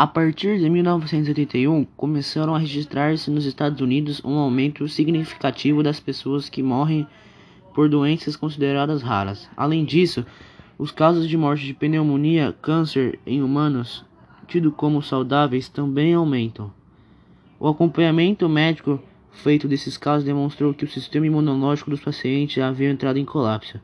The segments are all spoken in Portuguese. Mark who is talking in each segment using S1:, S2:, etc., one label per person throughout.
S1: A partir de 1981, começaram a registrar-se nos Estados Unidos um aumento significativo das pessoas que morrem por doenças consideradas raras. Além disso, os casos de morte de pneumonia, câncer em humanos, tido como saudáveis, também aumentam. O acompanhamento médico feito desses casos demonstrou que o sistema imunológico dos pacientes havia entrado em colapso.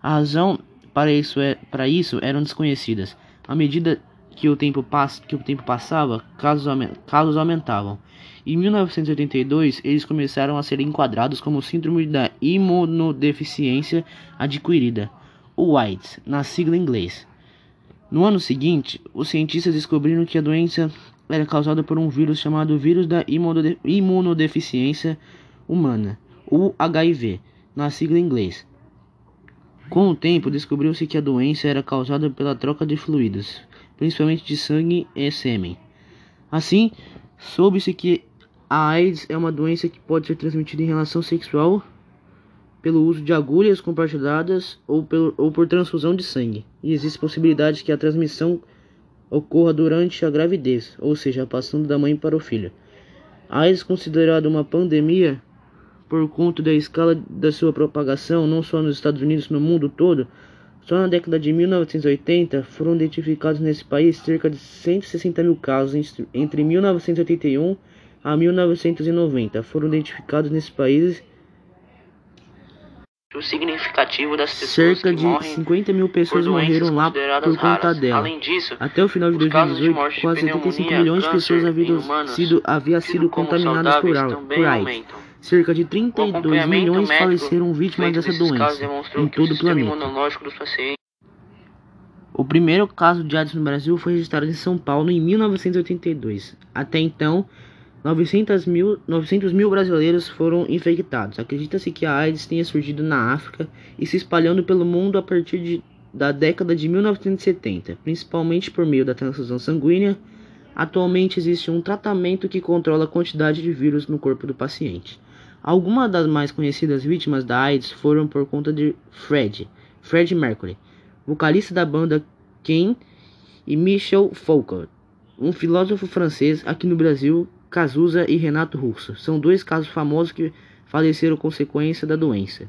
S1: A razão para isso, é, para isso eram desconhecidas. À medida que o tempo, pass, que o tempo passava, casos, casos aumentavam. Em 1982, eles começaram a ser enquadrados como síndrome da imunodeficiência adquirida, o AIDS, na sigla em inglês. No ano seguinte, os cientistas descobriram que a doença era causada por um vírus chamado vírus da imunodeficiência humana, o HIV, na sigla em inglês. Com o tempo, descobriu-se que a doença era causada pela troca de fluidos, principalmente de sangue e sêmen. Assim, soube-se que a AIDS é uma doença que pode ser transmitida em relação sexual pelo uso de agulhas compartilhadas ou, pelo, ou por transfusão de sangue. E existe possibilidade que a transmissão ocorra durante a gravidez, ou seja, passando da mãe para o filho. A AIDS considerada uma pandemia por conta da escala da sua propagação, não só nos Estados Unidos, no mundo todo. Só na década de 1980 foram identificados nesse país cerca de 160 mil casos entre 1981 a 1990. Foram identificados nesse país
S2: o significativo das
S1: pessoas Cerca de 50 mil pessoas morreram lá por conta dela.
S2: Além disso,
S1: Até o final de 2018,
S2: de
S1: quase 85 milhões de pessoas haviam sido, havia sido contaminadas por, por AIDS. Cerca de 32 milhões faleceram vítimas dessa doença em todo o planeta. O primeiro caso de AIDS no Brasil foi registrado em São Paulo em 1982. Até então, 900 mil, 900 mil brasileiros foram infectados. Acredita-se que a AIDS tenha surgido na África e se espalhando pelo mundo a partir de, da década de 1970, principalmente por meio da transfusão sanguínea. Atualmente existe um tratamento que controla a quantidade de vírus no corpo do paciente. Algumas das mais conhecidas vítimas da AIDS foram por conta de Fred, Fred Mercury, vocalista da banda Ken e Michel Foucault, um filósofo francês aqui no Brasil Cazuza e Renato Russo são dois casos famosos que faleceram consequência da doença.